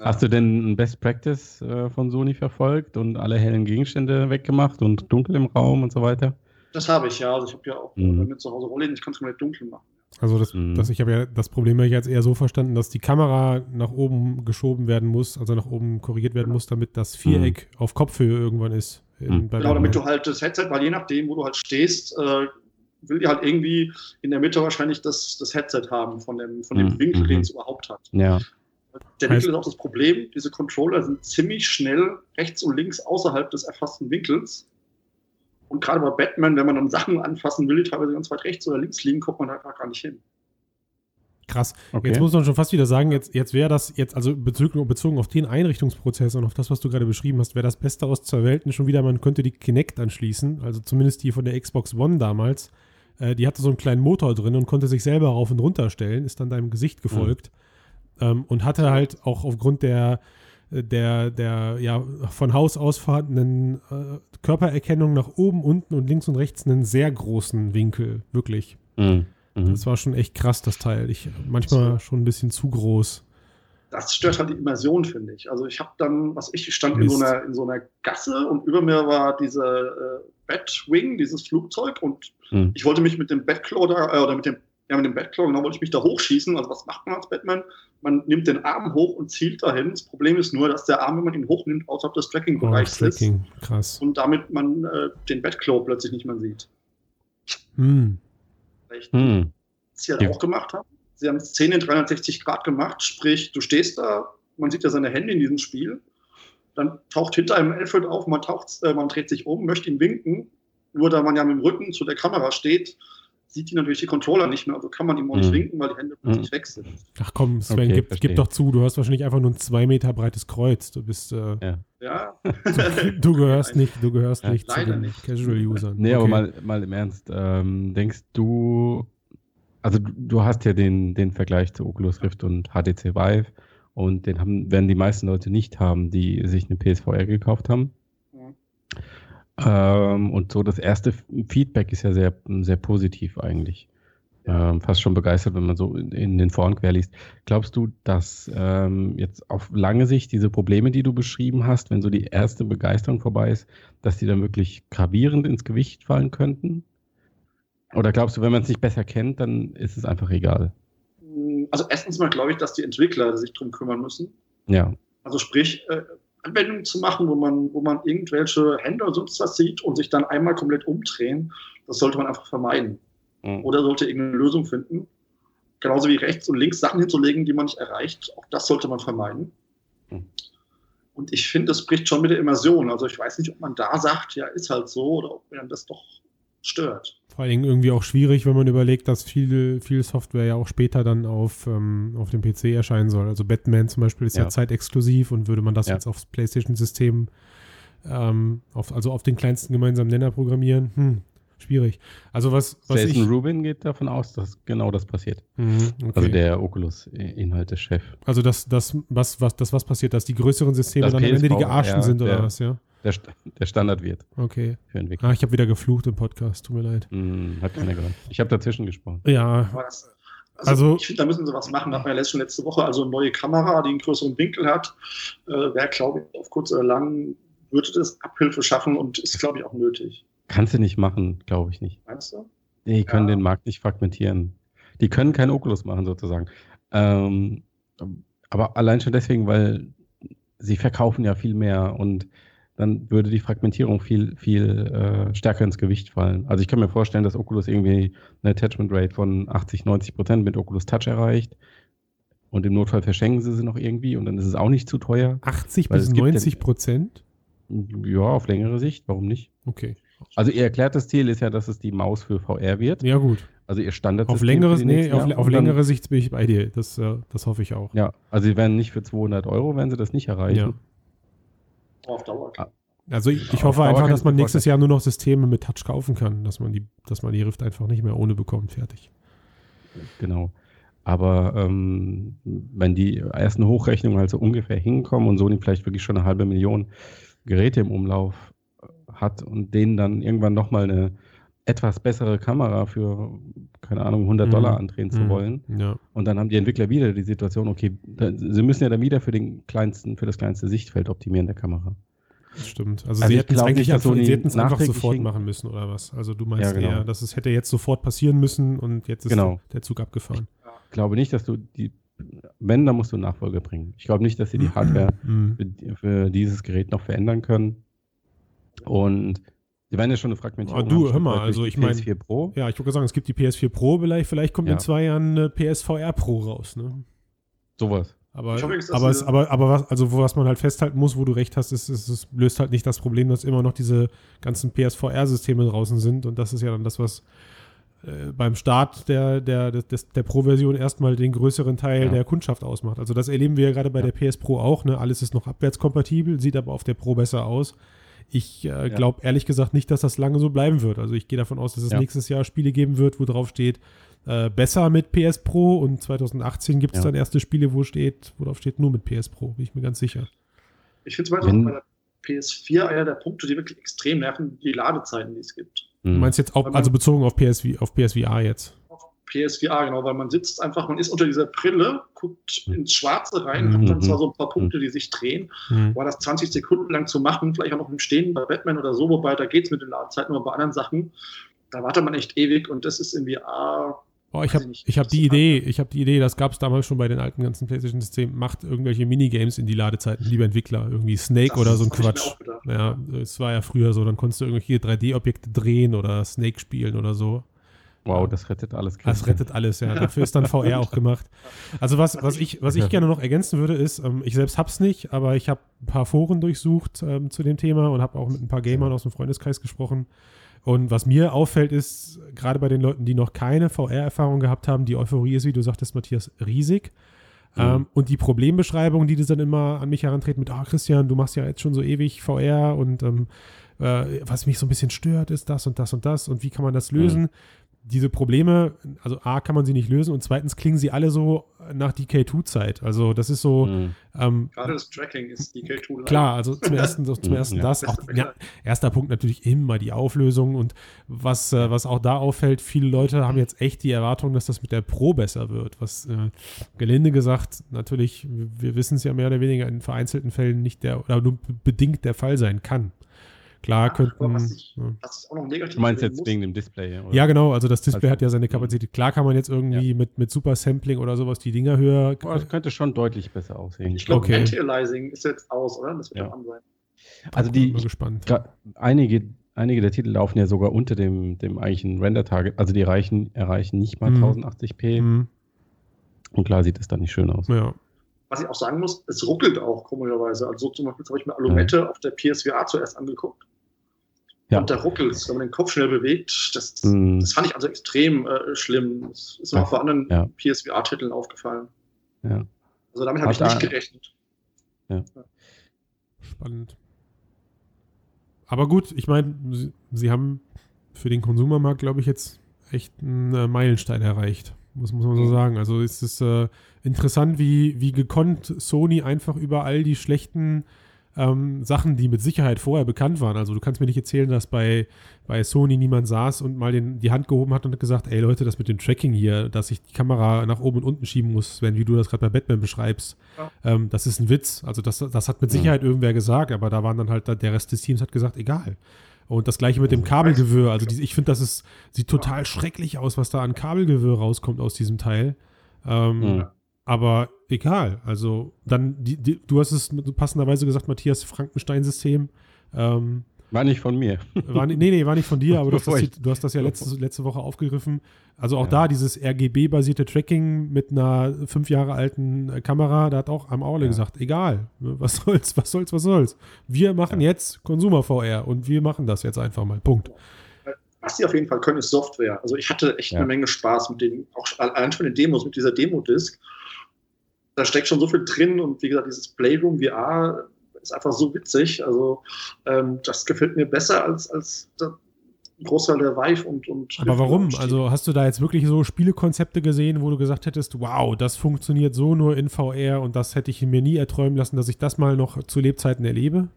Hast du denn ein Best Practice äh, von Sony verfolgt und alle hellen Gegenstände weggemacht und dunkel im Raum und so weiter? Das habe ich, ja. Also ich habe ja auch Mhm. mir zu Hause Rollen, ich kann es komplett dunkel machen. Also das, Mhm. das ich habe ja das Problem habe ich jetzt eher so verstanden, dass die Kamera nach oben geschoben werden muss, also nach oben korrigiert werden Genau. muss, damit das Viereck auf Kopfhöhe irgendwann ist. In, Mhm. Genau, damit du halt das Headset, weil je nachdem, wo du halt stehst, äh, will die halt irgendwie in der Mitte wahrscheinlich das, das Headset haben von dem, von dem Mhm. Winkel, den Mhm. es überhaupt hat. Ja. Der Heißt- Winkel ist auch das Problem. Diese Controller sind ziemlich schnell rechts und links außerhalb des erfassten Winkels. Und gerade bei Batman, wenn man dann Sachen anfassen will, die teilweise ganz weit rechts oder links liegen, kommt man da einfach gar nicht hin. Krass. Okay. Jetzt muss man schon fast wieder sagen, jetzt, jetzt wäre das jetzt, also bezogen, bezogen auf den Einrichtungsprozess und auf das, was du gerade beschrieben hast, wäre das Beste aus zwei Welten schon wieder, man könnte die Kinect anschließen, also zumindest die von der Xbox One damals. Äh, die hatte so einen kleinen Motor drin und konnte sich selber rauf und runter stellen, ist dann deinem Gesicht gefolgt ähm, und hatte halt auch aufgrund der der, der ja von Haus aus vorhandenen äh, Körpererkennung nach oben, unten und links und rechts einen sehr großen Winkel, wirklich. Mhm. Mhm. Das war schon echt krass, das Teil. Ich manchmal schon ein bisschen zu groß. das stört halt die Immersion, finde ich. Also ich habe dann, was ich, ich stand in so, einer, in so einer Gasse und über mir war diese äh, Batwing, dieses Flugzeug und Mhm. ich wollte mich mit dem Batclaw da, äh, oder mit dem, ja, mit dem Batclaw, genau, wollte ich mich da hochschießen. Also was macht man als Batman? Man nimmt den Arm hoch und zielt dahin. Das Problem ist nur, dass der Arm, wenn man ihn hochnimmt, außerhalb des Oh, Tracking-Bereichs ist Tracking, krass. und damit man äh, den Batclaw plötzlich nicht mehr sieht. Hm. Vielleicht Mhm. was sie halt Ja. auch gemacht haben. Sie haben Szenen in 360 Grad gemacht, sprich, du stehst da, man sieht ja seine Hände in diesem Spiel, dann taucht hinter einem Alfred auf, man, taucht, äh, man dreht sich um, möchte ihm winken, nur da man ja mit dem Rücken zu der Kamera steht, sieht die natürlich die Controller nicht mehr, also kann man ihm auch nicht Mhm. winken, weil die Hände plötzlich Mhm. weg sind. Ach komm, Sven, Okay, gib, gib doch zu, du hast wahrscheinlich einfach nur ein zwei Meter breites Kreuz. Du bist, äh, Ja, du gehörst Nein. nicht, du gehörst Ja. nicht zu den nicht. Casual-Usern. Nee, aber Okay. mal, mal im Ernst. Ähm, denkst du, also du, du hast ja den, den Vergleich zu Oculus Rift und HTC Vive und den haben, werden die meisten Leute nicht haben, die sich eine PSVR gekauft haben. Ähm, und so das erste Feedback ist ja sehr, sehr positiv eigentlich. Ähm, fast schon begeistert, wenn man so in, in den Foren querliest. Glaubst du, dass ähm, jetzt auf lange Sicht diese Probleme, die du beschrieben hast, wenn so die erste Begeisterung vorbei ist, dass die dann wirklich gravierend ins Gewicht fallen könnten? Oder glaubst du, wenn man es nicht besser kennt, dann ist es einfach egal? Also erstens mal glaube ich, dass die Entwickler sich drum kümmern müssen. Ja. Also sprich, äh, Anwendungen zu machen, wo man, wo man irgendwelche Hände oder sonst was sieht und sich dann einmal komplett umdrehen, das sollte man einfach vermeiden. Mhm. Oder sollte irgendeine Lösung finden. Genauso wie rechts und links Sachen hinzulegen, die man nicht erreicht. Auch das sollte man vermeiden. Mhm. Und ich finde, das bricht schon mit der Immersion. Also ich weiß nicht, ob man da sagt, ja, ist halt so, oder ob man das doch stört. Vor allem irgendwie auch schwierig, wenn man überlegt, dass viel, viel Software ja auch später dann auf, ähm, auf dem PC erscheinen soll. Also Batman zum Beispiel ist ja, ja zeitexklusiv und würde man das ja. jetzt aufs PlayStation-System, ähm, auf, also auf den kleinsten gemeinsamen Nenner programmieren, hm, schwierig. Also was, was Jason ich, Rubin geht davon aus, dass genau das passiert. Mhm, okay. Also der Oculus-Inhalte-Chef. Also das, das, was, was, das was passiert, dass die größeren Systeme das dann am Ende die gearschten ja, sind oder der, was, ja? Der, der Standard wird. Okay. Für Entwickler. Ah, ich habe wieder geflucht im Podcast, tut mir leid. Mm, hat keiner gehört. Ich habe dazwischen gesprochen. Ja. Also, also, ich finde, da müssen sie was machen. Da hatten wir ja schon letzte Woche. Also eine neue Kamera, die einen größeren Winkel hat, äh, wäre, glaube ich, auf kurz oder lang, würde das Abhilfe schaffen und ist, glaube ich, auch nötig. Kannst du nicht machen, glaube ich nicht. Meinst du? Die können ja. den Markt nicht fragmentieren. Die können kein Oculus machen, sozusagen. Ähm, aber allein schon deswegen, weil sie verkaufen ja viel mehr und dann würde die Fragmentierung viel, viel äh, stärker ins Gewicht fallen. Also ich kann mir vorstellen, dass Oculus irgendwie eine Attachment Rate von 80, 90 Prozent mit Oculus Touch erreicht. Und im Notfall verschenken sie sie noch irgendwie und dann ist es auch nicht zu teuer. 80 bis 90 Prozent? Ja, auf längere Sicht, warum nicht? Okay. Also ihr erklärtes Ziel ist ja, dass es die Maus für VR wird. Ja, gut. Also ihr Standard auf längere, nee, auf, auf längere Sicht bin ich bei dir. Das, äh, das hoffe ich auch. Ja, also sie werden nicht für 200 Euro, werden sie das nicht erreichen. Ja. Auf Dauer. Ah, also ich, ich hoffe einfach, dass man nächstes Jahr nur noch Systeme mit Touch kaufen kann, dass man die, dass man die Rift einfach nicht mehr ohne bekommt. Fertig. Genau. Aber ähm, wenn die ersten Hochrechnungen halt so ungefähr hinkommen und Sony vielleicht wirklich schon eine halbe Million Geräte im Umlauf hat und denen dann irgendwann nochmal eine etwas bessere Kamera für, keine Ahnung, 100 mhm. Dollar andrehen zu mhm. wollen. Ja. Und dann haben die Entwickler wieder die Situation, okay, da, sie müssen ja dann wieder für den kleinsten, für das kleinste Sichtfeld optimieren der Kamera. Das stimmt. Also, also sie hätten es eigentlich einfach, sie hätten es einfach sofort machen müssen, oder was? Also du meinst ja, genau. eher, dass es hätte jetzt sofort passieren müssen und jetzt ist genau. der Zug abgefahren. Ich glaube nicht, dass du die, wenn, dann musst du Nachfolger bringen. Ich glaube nicht, dass sie die Hardware mhm. für, für, dieses Gerät noch verändern können. Und die werden ja schon eine Fragmentierung. Oh, du, hör mal, also ich meine. PS4 Pro. Ja, ich würde sagen, es gibt die PS4 Pro, vielleicht, vielleicht kommt ja. in zwei Jahren eine PSVR Pro raus, ne? Sowas. Aber, aber, es, aber, aber was, also was man halt festhalten muss, wo du recht hast, ist, ist, es löst halt nicht das Problem, dass immer noch diese ganzen PSVR-Systeme draußen sind. Und das ist ja dann das, was äh, beim Start der, der, des, der Pro-Version erstmal den größeren Teil ja. der Kundschaft ausmacht. Also das erleben wir ja gerade bei ja. der PS Pro auch. Ne? Alles ist noch abwärtskompatibel, sieht aber auf der Pro besser aus. Ich äh, glaube ehrlich gesagt nicht, dass das lange so bleiben wird. Also ich gehe davon aus, dass es nächstes Jahr Spiele geben wird, wo drauf steht, äh, besser mit PS Pro und 2018 gibt es dann erste Spiele, wo steht, wo drauf steht nur mit PS Pro, bin ich mir ganz sicher. Ich finde zum Beispiel bei der PS4 einer der Punkte, die wirklich extrem nerven, die Ladezeiten, die es gibt. Du meinst jetzt auch, also bezogen auf, PS, auf PSVR jetzt? PSVR, genau, weil man sitzt einfach, man ist unter dieser Brille, guckt ins Schwarze rein, mhm. hat dann zwar so ein paar Punkte, die sich drehen, mhm. war das 20 Sekunden lang zu machen, vielleicht auch noch im Stehen bei Batman oder so, wobei da geht es mit den Ladezeiten, aber bei anderen Sachen, da wartet man echt ewig und das ist in VR Oh, ich habe ich hab die Idee, ich habe die Idee, das gab es damals schon bei den alten ganzen PlayStation-Systemen, macht irgendwelche Minigames in die Ladezeiten, lieber Entwickler, irgendwie Snake das oder so ein Quatsch. Ja, es war ja früher so, dann konntest du irgendwelche 3D-Objekte drehen oder Snake spielen oder so. Wow, das rettet alles. Das rettet alles, ja. Dafür ist dann VR auch gemacht. Also was, was, ich, was ich gerne noch ergänzen würde, ist, ähm, ich selbst hab's nicht, aber ich habe ein paar Foren durchsucht ähm, zu dem Thema und habe auch mit ein paar Gamern aus dem Freundeskreis gesprochen. Und was mir auffällt, ist, gerade bei den Leuten, die noch keine VR-Erfahrung gehabt haben, die Euphorie ist, wie du sagtest, Matthias, riesig. Mhm. Ähm, und die Problembeschreibung, die das dann immer an mich herantreten mit, ah, oh, Christian, du machst ja jetzt schon so ewig VR und ähm, äh, was mich so ein bisschen stört, ist das und das und das und wie kann man das lösen? Mhm diese Probleme, also A, kann man sie nicht lösen und zweitens klingen sie alle so nach DK2-Zeit. Also das ist so. Mhm. Ähm, Gerade das Tracking ist DK2. Klar, also zum ersten, zum ersten ja. das. Auch, ja, erster Punkt natürlich immer die Auflösung und was, äh, was auch da auffällt, viele Leute haben jetzt echt die Erwartung, dass das mit der Pro besser wird. Was äh, gelinde gesagt, natürlich, wir wissen es ja mehr oder weniger in vereinzelten Fällen nicht der oder nur bedingt der Fall sein kann. Klar ja, könnten. Was ich, was ich auch noch negativ du meinst jetzt muss. wegen dem Display? Oder? Ja, genau. Also das Display also, hat ja seine Kapazität. Klar kann man jetzt irgendwie ja. mit, mit Super Sampling oder sowas die Dinger höher. Oh, das könnte schon deutlich besser aussehen. Ich glaube, okay. Anti-Aliasing ist jetzt aus, oder? Das wird ja. an sein. Also die, gespannt. einige, einige der Titel laufen ja sogar unter dem, dem eigentlichen Render-Target. Also die erreichen, erreichen nicht mal mhm. 1080p. Mhm. Und klar sieht es dann nicht schön aus. Ja was ich auch sagen muss, es ruckelt auch komischerweise. Also zum Beispiel habe ich mir Alumette ja. auf der PSVR zuerst angeguckt. Ja. Und da ruckelt es, wenn man den Kopf schnell bewegt. Das, mhm. das fand ich also extrem äh, schlimm. Das ist mir auch bei anderen ja. PSVR-Titeln aufgefallen. Ja. Also damit habe ich nicht gerechnet. Ja. Spannend. Aber gut, ich meine, Sie, Sie, haben für den Konsumermarkt, glaube ich, jetzt echt einen äh, Meilenstein erreicht. Muss, muss man so sagen. Also es ist äh, interessant, wie, wie gekonnt Sony einfach über all die schlechten ähm, Sachen, die mit Sicherheit vorher bekannt waren. Also du kannst mir nicht erzählen, dass bei, bei Sony niemand saß und mal den, die Hand gehoben hat und hat gesagt, ey Leute, das mit dem Tracking hier, dass ich die Kamera nach oben und unten schieben muss, wenn, wie du das gerade bei Batman beschreibst, ja. ähm, das ist ein Witz. Also das, das hat mit Sicherheit ja. irgendwer gesagt, aber da waren dann halt, der Rest des Teams hat gesagt, egal. Und das gleiche mit dem Kabelgewirr. Also die, ich finde, das ist, sieht total schrecklich aus, was da an Kabelgewirr rauskommt aus diesem Teil. Ähm, mhm. Aber egal. Also dann, die, die, du hast es passenderweise gesagt, Matthias, Frankenstein-System. Ähm, war nicht von mir. War, nee, nee, war nicht von dir, aber du hast, das, du hast das ja letzte, letzte Woche aufgegriffen. Also auch ja. da dieses RGB-basierte Tracking mit einer fünf Jahre alten äh, Kamera, da hat auch am Aule ja. gesagt, egal, ne, was soll's, was soll's, was soll's. Wir machen ja. jetzt Consumer VR und wir machen das jetzt einfach mal. Punkt. Was sie auf jeden Fall können, ist Software. Also ich hatte echt eine Menge Spaß mit den, auch allein schon den Demos, mit dieser Demo-Disc. Da steckt schon so viel drin und wie gesagt, dieses Playroom VR ist einfach so witzig. Also ähm, das gefällt mir besser als, als der Großteil der Vive und, und Aber warum? Also hast du da jetzt wirklich so Spielekonzepte gesehen, wo du gesagt hättest, wow, das funktioniert so nur in VR und das hätte ich mir nie erträumen lassen, dass ich das mal noch zu Lebzeiten erlebe?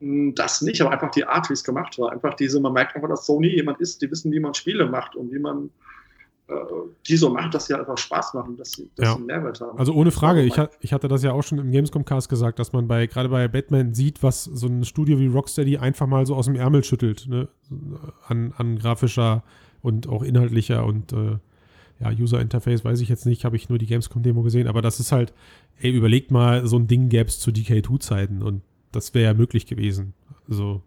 Hm, das nicht, aber einfach die Art, wie es gemacht war. Einfach diese, man merkt einfach, dass Sony jemand ist, die wissen, wie man Spiele macht und wie man äh, die so machen, dass sie einfach Spaß machen, dass sie, dass ja. sie einen Mehrwert haben. Also ohne Frage, ich, ich hatte das ja auch schon im Gamescom-Cast gesagt, dass man bei gerade bei Batman sieht, was so ein Studio wie Rocksteady einfach mal so aus dem Ärmel schüttelt, ne? an, an grafischer und auch inhaltlicher und äh, ja, User Interface weiß ich jetzt nicht, habe ich nur die Gamescom-Demo gesehen, aber das ist halt, ey, überlegt mal, so ein Ding gäbe es zu DK2-Zeiten und das wäre ja möglich gewesen. Also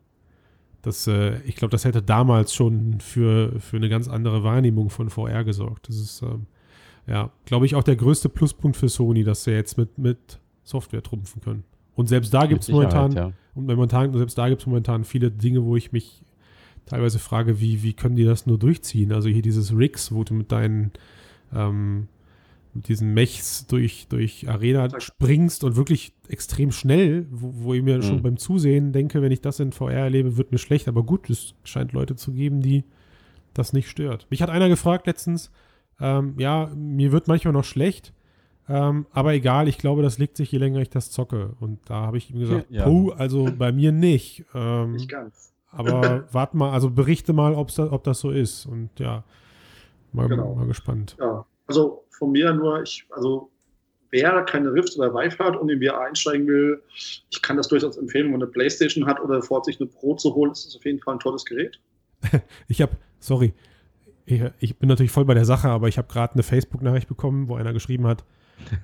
das, äh, ich glaube, das hätte damals schon für, für eine ganz andere Wahrnehmung von VR gesorgt. Das ist, ähm, ja, glaube ich, auch der größte Pluspunkt für Sony, dass sie jetzt mit, mit Software trumpfen können. Und selbst da gibt es momentan, ja. und momentan, selbst da gibt es momentan viele Dinge, wo ich mich teilweise frage, wie, wie können die das nur durchziehen? Also hier dieses Rigs, wo du mit deinen ähm, mit diesen Mechs durch, durch Arena springst und wirklich extrem schnell, wo, wo ich mir mhm. schon beim Zusehen denke, wenn ich das in VR erlebe, wird mir schlecht. Aber gut, es scheint Leute zu geben, die das nicht stört. Mich hat einer gefragt letztens, ähm, ja, mir wird manchmal noch schlecht, ähm, aber egal, ich glaube, das legt sich, je länger ich das zocke. Und da habe ich ihm gesagt, ja. puh, also bei mir nicht. Ähm, nicht ganz. aber warte mal, also berichte mal, da, ob das so ist. Und ja, mal, genau. mal gespannt. Ja, also von mir nur, ich, also wer keine Rift oder Vive hat und in VR einsteigen will, ich kann das durchaus empfehlen, wenn man eine Playstation hat oder vor sich eine Pro zu holen, ist das auf jeden Fall ein tolles Gerät. ich habe, sorry, ich, ich, bin natürlich voll bei der Sache, aber ich habe gerade eine Facebook-Nachricht bekommen, wo einer geschrieben hat,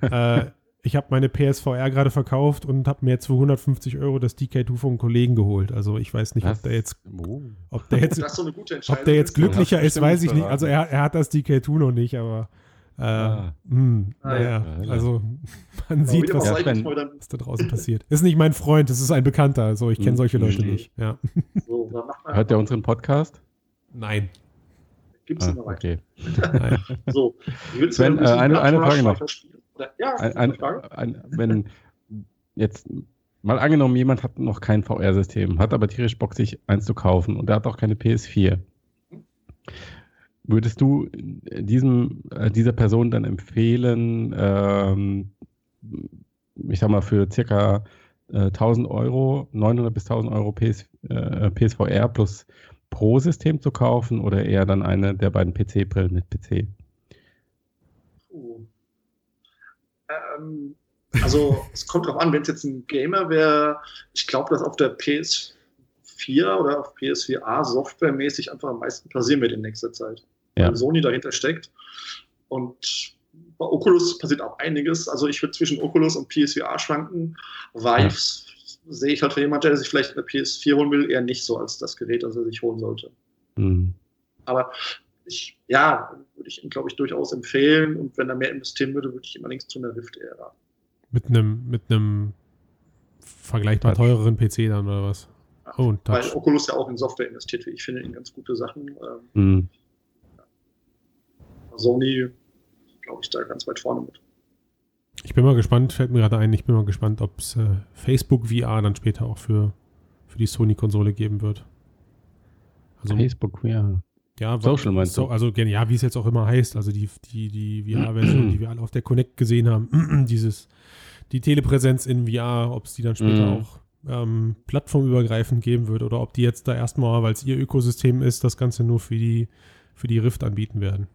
äh, ich habe meine PSVR gerade verkauft und habe mir jetzt für 150 Euro das DK2 von einem Kollegen geholt. Also ich weiß nicht, ob der jetzt, oh. ob der jetzt, ob der jetzt glücklicher ist, weiß ich nicht. Also er, er hat das DK2 noch nicht, aber äh, ah. mh, hm, ah, naja, ja. also man sieht, was, was, da draußen passiert. Ist nicht mein Freund, es ist ein Bekannter. Also ich kenne hm, solche Leute nicht. Ja. So, Hört der unseren Podcast? Nein. Gibt es ah, noch okay. Nein. so, Sven, äh, eine, eine Frage noch. Ja, ein, ein, ein, wenn jetzt mal angenommen, jemand hat noch kein VR-System, hat aber tierisch Bock, sich eins zu kaufen und der hat auch keine PS4. Würdest du diesem, äh, dieser Person dann empfehlen, ähm, ich sag mal, für circa äh, 1000 Euro, 900 bis 1000 Euro PS, äh, PSVR plus Pro-System zu kaufen oder eher dann eine der beiden PC-Brillen mit PC? Uh. Ähm, also es kommt drauf an, wenn es jetzt ein Gamer wäre, ich glaube, dass auf der PS4 oder auf PS4a softwaremäßig einfach am meisten passieren wird in nächster Zeit. Ja. Sony dahinter steckt. Und bei Oculus passiert auch einiges. Also ich würde zwischen Oculus und PSVR schwanken. Vives ja. sehe ich halt für jemanden, der sich vielleicht eine PS4 holen will, eher nicht so als das Gerät, das er sich holen sollte. Mhm. Aber ich, ja, würde ich ihm, glaube ich, durchaus empfehlen. Und wenn er mehr investieren würde, würde ich ihm allerdings zu einer Rift eher raten. Mit einem, mit einem vergleichbar Touch. teureren PC dann oder was? Oh, Weil Oculus ja auch in Software investiert, wie ich finde, in ganz gute Sachen. Mhm. Sony, glaube ich, da ganz weit vorne mit. Ich bin mal gespannt, fällt mir gerade ein, ich bin mal gespannt, ob es äh, Facebook VR dann später auch für, für die Sony-Konsole geben wird. Also, Facebook VR. Ja, Social meinst so, du? Also, ja, wie es jetzt auch immer heißt, also die, die, die VR-Version, die wir alle auf der Connect gesehen haben, dieses, die Telepräsenz in VR, ob es die dann später mm. auch ähm, plattformübergreifend geben wird oder ob die jetzt da erstmal, weil es ihr Ökosystem ist, das Ganze nur für die, für die Rift anbieten werden.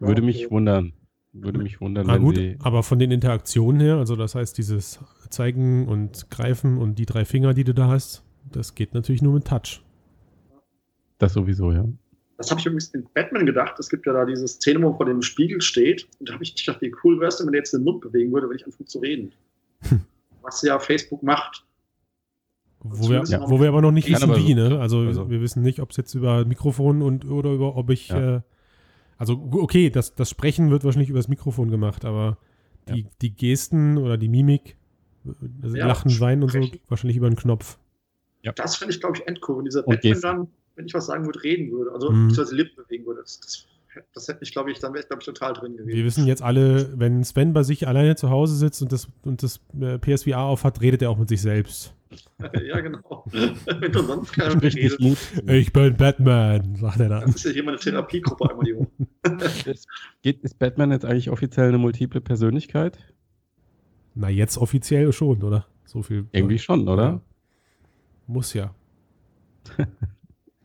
Würde mich wundern. Würde mich wundern, ah, wenn gut, sie. Aber von den Interaktionen her, also das heißt, dieses Zeigen und Greifen und die drei Finger, die du da hast, das geht natürlich nur mit Touch. Das sowieso, ja. Das habe ich übrigens in Batman gedacht. Es gibt ja da diese Szene, wo vor dem Spiegel steht. Und da habe ich gedacht, wie cool wäre es, wenn man jetzt den Mund bewegen würde, wenn ich anfange zu reden. Was ja Facebook macht. Wo wir, ja. wo wir, aber noch nicht wissen, wie, ne? Also, also, wir wissen nicht, ob es jetzt über Mikrofon und oder über, ob ich ja. äh, also okay, das, das Sprechen wird wahrscheinlich übers Mikrofon gemacht, aber die, ja. die Gesten oder die Mimik, also ja, Lachen, Weinen und so, wahrscheinlich über einen Knopf. Ja. Das finde ich, glaube ich, endcool, wenn dieser Batman dann, wenn ich was sagen würde, reden würde, also mhm. beziehungsweise Lippen bewegen würde. Das, das, das hätte ich, glaube ich, dann wäre ich, glaube ich, total drin gewesen. Wir wissen jetzt alle, wenn Sven bei sich alleine zu Hause sitzt und das, und das äh, PSVR aufhat, redet er auch mit sich selbst. ja, genau. Wenn du sonst keiner redet. Ich bin Batman, sagt er dann. Das ist ja hier meine Therapiegruppe einmal die ist, geht, ist Batman jetzt eigentlich offiziell eine multiple Persönlichkeit? Na, jetzt offiziell schon, oder? So viel. Irgendwie schon, oder? Ja. Muss ja.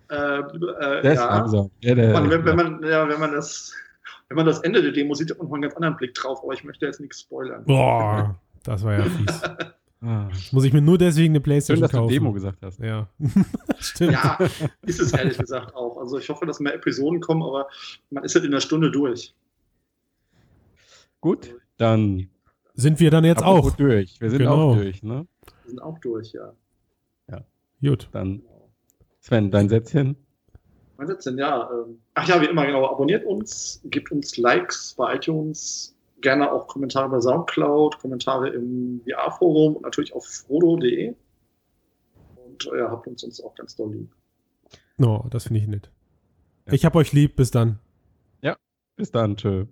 äh, äh, ja. ja der, man, wenn, wenn, man, ja, wenn man das wenn man das Ende der Demo sieht, hat man noch einen ganz anderen Blick drauf, aber ich möchte jetzt nichts spoilern. Boah, das war ja fies. Ah, muss ich mir nur deswegen eine Playstation Schön, dass kaufen. du Demo gesagt hast. Ja, stimmt. Ja, ist es ehrlich gesagt auch. Also ich hoffe, dass mehr Episoden kommen, aber man ist halt in der Stunde durch. Gut, dann sind wir dann jetzt auch durch. Wir sind genau. auch durch, ne? Wir sind auch durch, ja. Ja. Gut. Dann Sven, dein Sätzchen. Mein Sätzchen, ja. Ähm, ach ja, wie immer, genau. Abonniert uns, gebt uns Likes bei iTunes, gerne auch Kommentare bei Soundcloud, Kommentare im VR-Forum und natürlich auf frodo.de. Und ihr äh, habt uns uns auch ganz doll lieb. No, das finde ich nett. Ja. Ich hab euch lieb. Bis dann. Ja, bis dann. Tschö.